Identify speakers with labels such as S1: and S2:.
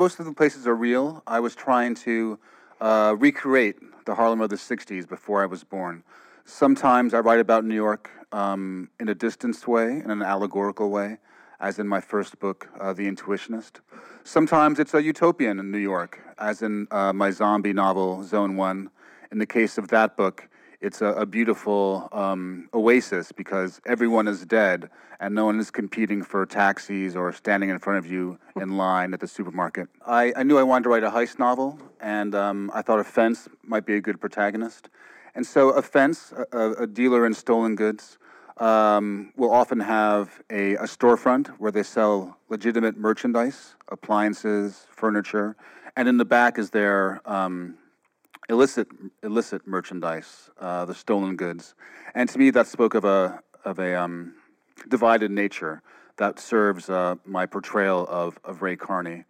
S1: most of the places are real. I was trying to uh, recreate the Harlem of the '60s before I was born. Sometimes I write about New York um, in a distanced way, in an allegorical way, as in my first book, uh, The Intuitionist. Sometimes it's a utopian in New York, as in uh, my zombie novel, Zone One. In the case of that book, it's a, a beautiful um, oasis because everyone is dead and no one is competing for taxis or standing in front of you in line at the supermarket. I, I knew I wanted to write a heist novel, and um, I thought a fence might be a good protagonist. And so, a fence, a, a dealer in stolen goods, um, will often have a, a storefront where they sell legitimate merchandise, appliances, furniture, and in the back is their um, illicit illicit merchandise, uh, the stolen goods, and to me that spoke of a of a um, divided nature that serves uh, my portrayal of of Ray Carney.